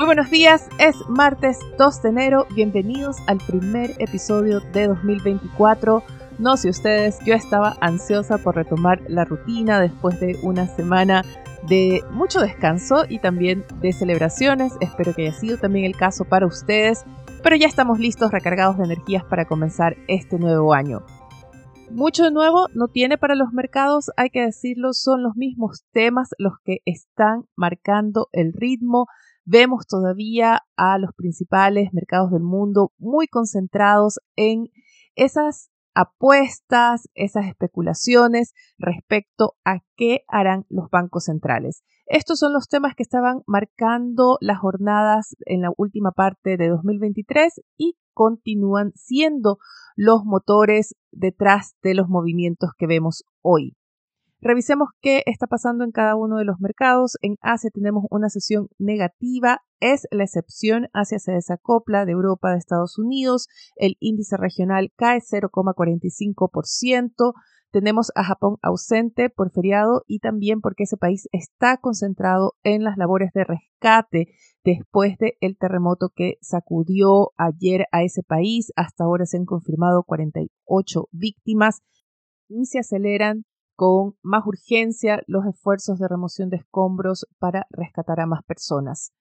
Muy buenos días, es martes 2 de enero, bienvenidos al primer episodio de 2024. No sé ustedes, yo estaba ansiosa por retomar la rutina después de una semana de mucho descanso y también de celebraciones. Espero que haya sido también el caso para ustedes, pero ya estamos listos, recargados de energías para comenzar este nuevo año. Mucho de nuevo no tiene para los mercados, hay que decirlo, son los mismos temas los que están marcando el ritmo Vemos todavía a los principales mercados del mundo muy concentrados en esas apuestas, esas especulaciones respecto a qué harán los bancos centrales. Estos son los temas que estaban marcando las jornadas en la última parte de 2023 y continúan siendo los motores detrás de los movimientos que vemos hoy. Revisemos qué está pasando en cada uno de los mercados. En Asia tenemos una sesión negativa, es la excepción. Asia se desacopla de Europa, de Estados Unidos. El índice regional cae 0,45%. Tenemos a Japón ausente por feriado y también porque ese país está concentrado en las labores de rescate después del terremoto que sacudió ayer a ese país. Hasta ahora se han confirmado 48 víctimas y se aceleran con más urgencia los esfuerzos de remoción de escombros para rescatar a más personas.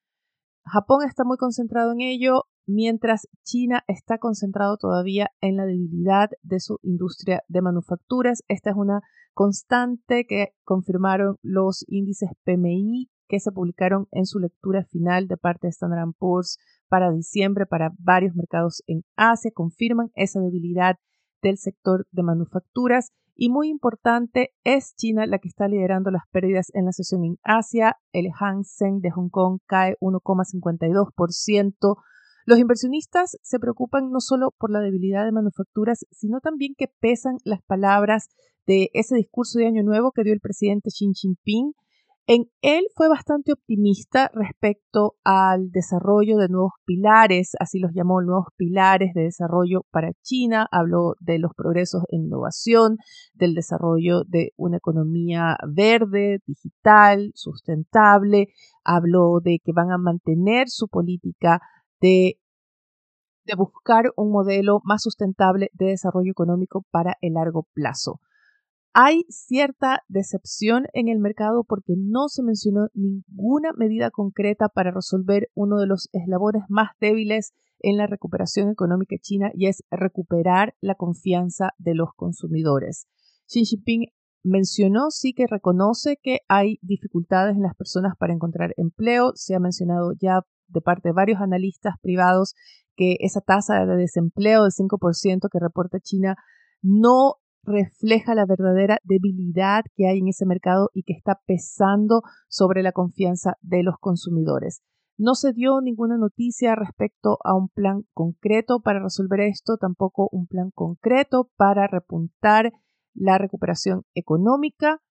Japón está muy concentrado en ello, mientras China está concentrado todavía en la debilidad de su industria de manufacturas. Esta es una constante que confirmaron los índices PMI que se publicaron en su lectura final de parte de Standard Poor's para diciembre para varios mercados en Asia. Confirman esa debilidad del sector de manufacturas y muy importante, es China la que está liderando las pérdidas en la sesión en Asia. El Hang Seng de Hong Kong cae 1,52%. Los inversionistas se preocupan no solo por la debilidad de manufacturas, sino también que pesan las palabras de ese discurso de Año Nuevo que dio el presidente Xi Jinping en él fue bastante optimista respecto al desarrollo de nuevos pilares, así los llamó nuevos pilares de desarrollo para China. Habló de los progresos en innovación, del desarrollo de una economía verde, digital, sustentable. Habló de que van a mantener su política de de buscar un modelo más sustentable de desarrollo económico para el largo plazo. Hay cierta decepción en el mercado porque no se mencionó ninguna medida concreta para resolver uno de los eslabones más débiles en la recuperación económica china y es recuperar la confianza de los consumidores. Xi Jinping mencionó sí que reconoce que hay dificultades en las personas para encontrar empleo. Se ha mencionado ya de parte de varios analistas privados que esa tasa de desempleo del 5% que reporta China no refleja la verdadera debilidad que hay en ese mercado y que está pesando sobre la confianza de los consumidores. No se dio ninguna noticia respecto a un plan concreto para resolver esto, tampoco un plan concreto para repuntar la recuperación económica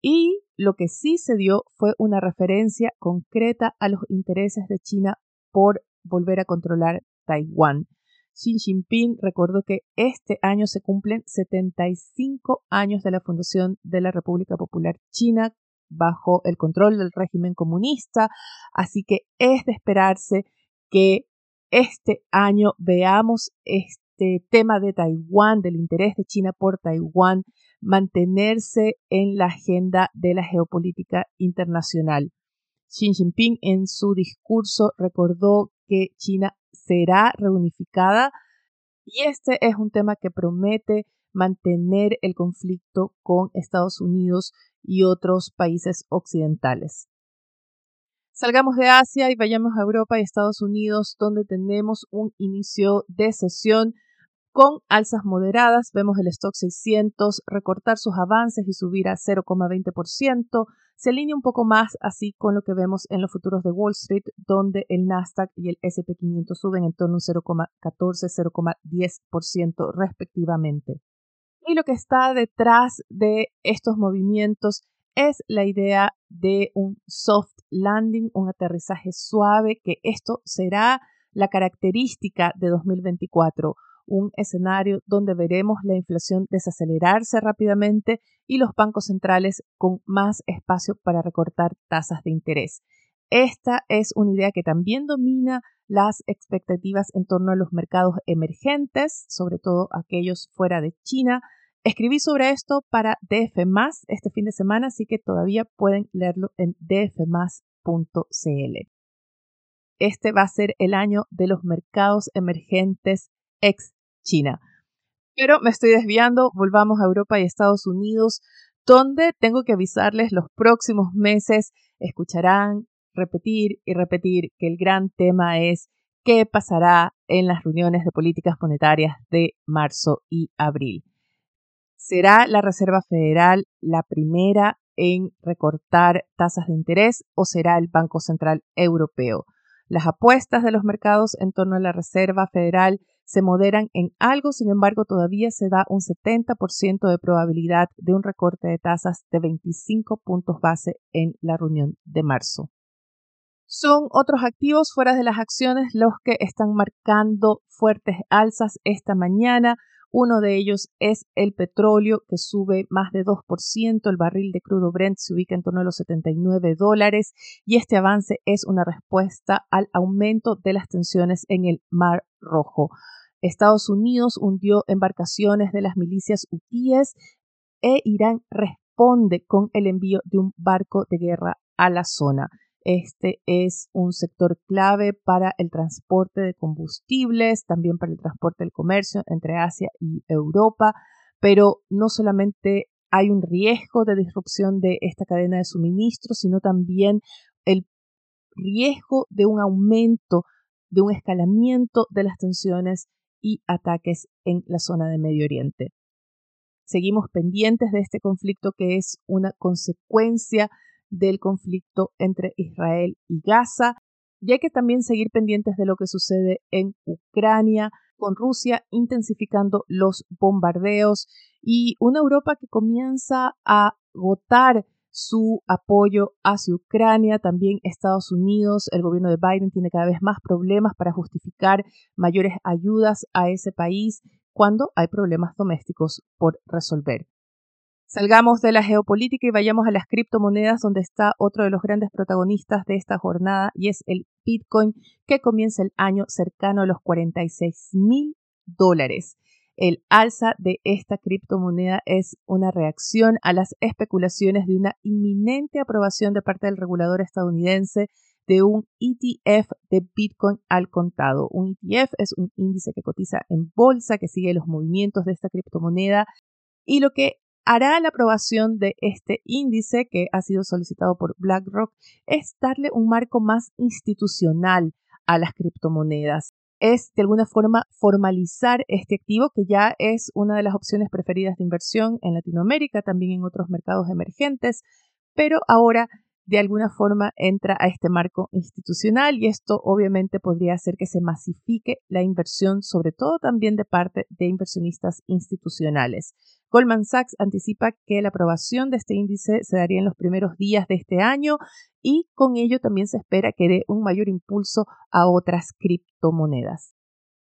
y lo que sí se dio fue una referencia concreta a los intereses de China por volver a controlar Taiwán. Xi Jinping recordó que este año se cumplen 75 años de la fundación de la República Popular China bajo el control del régimen comunista, así que es de esperarse que este año veamos este tema de Taiwán, del interés de China por Taiwán, mantenerse en la agenda de la geopolítica internacional. Xi Jinping en su discurso recordó que China será reunificada y este es un tema que promete mantener el conflicto con Estados Unidos y otros países occidentales. Salgamos de Asia y vayamos a Europa y Estados Unidos, donde tenemos un inicio de sesión Con alzas moderadas, vemos el stock 600 recortar sus avances y subir a 0,20%. Se alinea un poco más así con lo que vemos en los futuros de Wall Street, donde el Nasdaq y el SP500 suben en torno a un 0,14-0,10% respectivamente. Y lo que está detrás de estos movimientos es la idea de un soft landing, un aterrizaje suave, que esto será la característica de 2024 un escenario donde veremos la inflación desacelerarse rápidamente y los bancos centrales con más espacio para recortar tasas de interés. Esta es una idea que también domina las expectativas en torno a los mercados emergentes, sobre todo aquellos fuera de China. Escribí sobre esto para DF este fin de semana, así que todavía pueden leerlo en dfmas.cl. Este va a ser el año de los mercados emergentes ex China. Pero me estoy desviando, volvamos a Europa y Estados Unidos, donde tengo que avisarles los próximos meses escucharán repetir y repetir que el gran tema es qué pasará en las reuniones de políticas monetarias de marzo y abril. ¿Será la Reserva Federal la primera en recortar tasas de interés o será el Banco Central Europeo? Las apuestas de los mercados en torno a la Reserva Federal se moderan en algo, sin embargo, todavía se da un 70% de probabilidad de un recorte de tasas de 25 puntos base en la reunión de marzo. Son otros activos fuera de las acciones los que están marcando fuertes alzas esta mañana. Uno de ellos es el petróleo, que sube más de 2%. El barril de crudo Brent se ubica en torno a los 79 dólares y este avance es una respuesta al aumento de las tensiones en el Mar Rojo. Estados Unidos hundió embarcaciones de las milicias hutíes e Irán responde con el envío de un barco de guerra a la zona. Este es un sector clave para el transporte de combustibles, también para el transporte del comercio entre Asia y Europa, pero no solamente hay un riesgo de disrupción de esta cadena de suministro, sino también el riesgo de un aumento, de un escalamiento de las tensiones y ataques en la zona de Medio Oriente. Seguimos pendientes de este conflicto que es una consecuencia del conflicto entre Israel y Gaza y hay que también seguir pendientes de lo que sucede en Ucrania, con Rusia intensificando los bombardeos y una Europa que comienza a agotar su apoyo hacia Ucrania, también Estados Unidos, el gobierno de Biden tiene cada vez más problemas para justificar mayores ayudas a ese país cuando hay problemas domésticos por resolver. Salgamos de la geopolítica y vayamos a las criptomonedas, donde está otro de los grandes protagonistas de esta jornada y es el Bitcoin, que comienza el año cercano a los 46 mil dólares. El alza de esta criptomoneda es una reacción a las especulaciones de una inminente aprobación de parte del regulador estadounidense de un ETF de Bitcoin al contado. Un ETF es un índice que cotiza en bolsa, que sigue los movimientos de esta criptomoneda y lo que hará la aprobación de este índice que ha sido solicitado por BlackRock es darle un marco más institucional a las criptomonedas. Es de alguna forma formalizar este activo que ya es una de las opciones preferidas de inversión en Latinoamérica, también en otros mercados emergentes, pero ahora de alguna forma entra a este marco institucional y esto obviamente podría hacer que se masifique la inversión, sobre todo también de parte de inversionistas institucionales. Goldman Sachs anticipa que la aprobación de este índice se daría en los primeros días de este año y con ello también se espera que dé un mayor impulso a otras criptomonedas.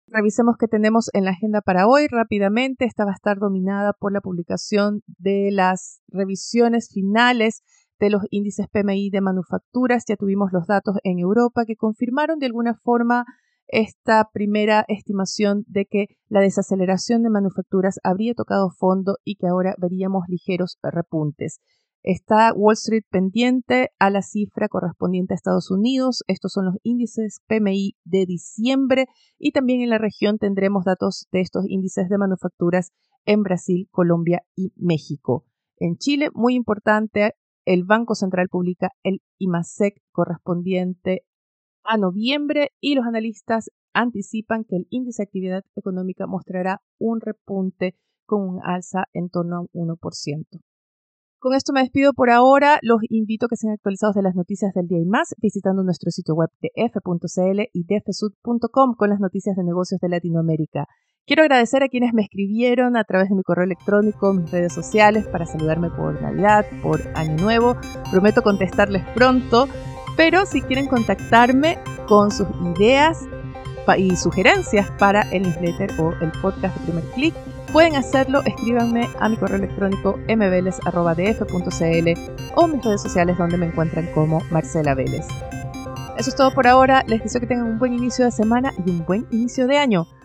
Revisemos qué tenemos en la agenda para hoy rápidamente. Esta va a estar dominada por la publicación de las revisiones finales de los índices PMI de manufacturas. Ya tuvimos los datos en Europa que confirmaron de alguna forma esta primera estimación de que la desaceleración de manufacturas habría tocado fondo y que ahora veríamos ligeros repuntes. Está Wall Street pendiente a la cifra correspondiente a Estados Unidos. Estos son los índices PMI de diciembre y también en la región tendremos datos de estos índices de manufacturas en Brasil, Colombia y México. En Chile, muy importante, el Banco Central publica el IMASEC correspondiente a noviembre y los analistas anticipan que el índice de actividad económica mostrará un repunte con un alza en torno a un 1%. Con esto me despido por ahora. Los invito a que sean actualizados de las noticias del día y más visitando nuestro sitio web de f.cl y dfsud.com con las noticias de negocios de Latinoamérica. Quiero agradecer a quienes me escribieron a través de mi correo electrónico, mis redes sociales, para saludarme por Navidad, por Año Nuevo. Prometo contestarles pronto, pero si quieren contactarme con sus ideas y sugerencias para el newsletter o el podcast de primer clic, pueden hacerlo, escríbanme a mi correo electrónico mveles.df.cl o mis redes sociales donde me encuentran como Marcela Vélez. Eso es todo por ahora, les deseo que tengan un buen inicio de semana y un buen inicio de año.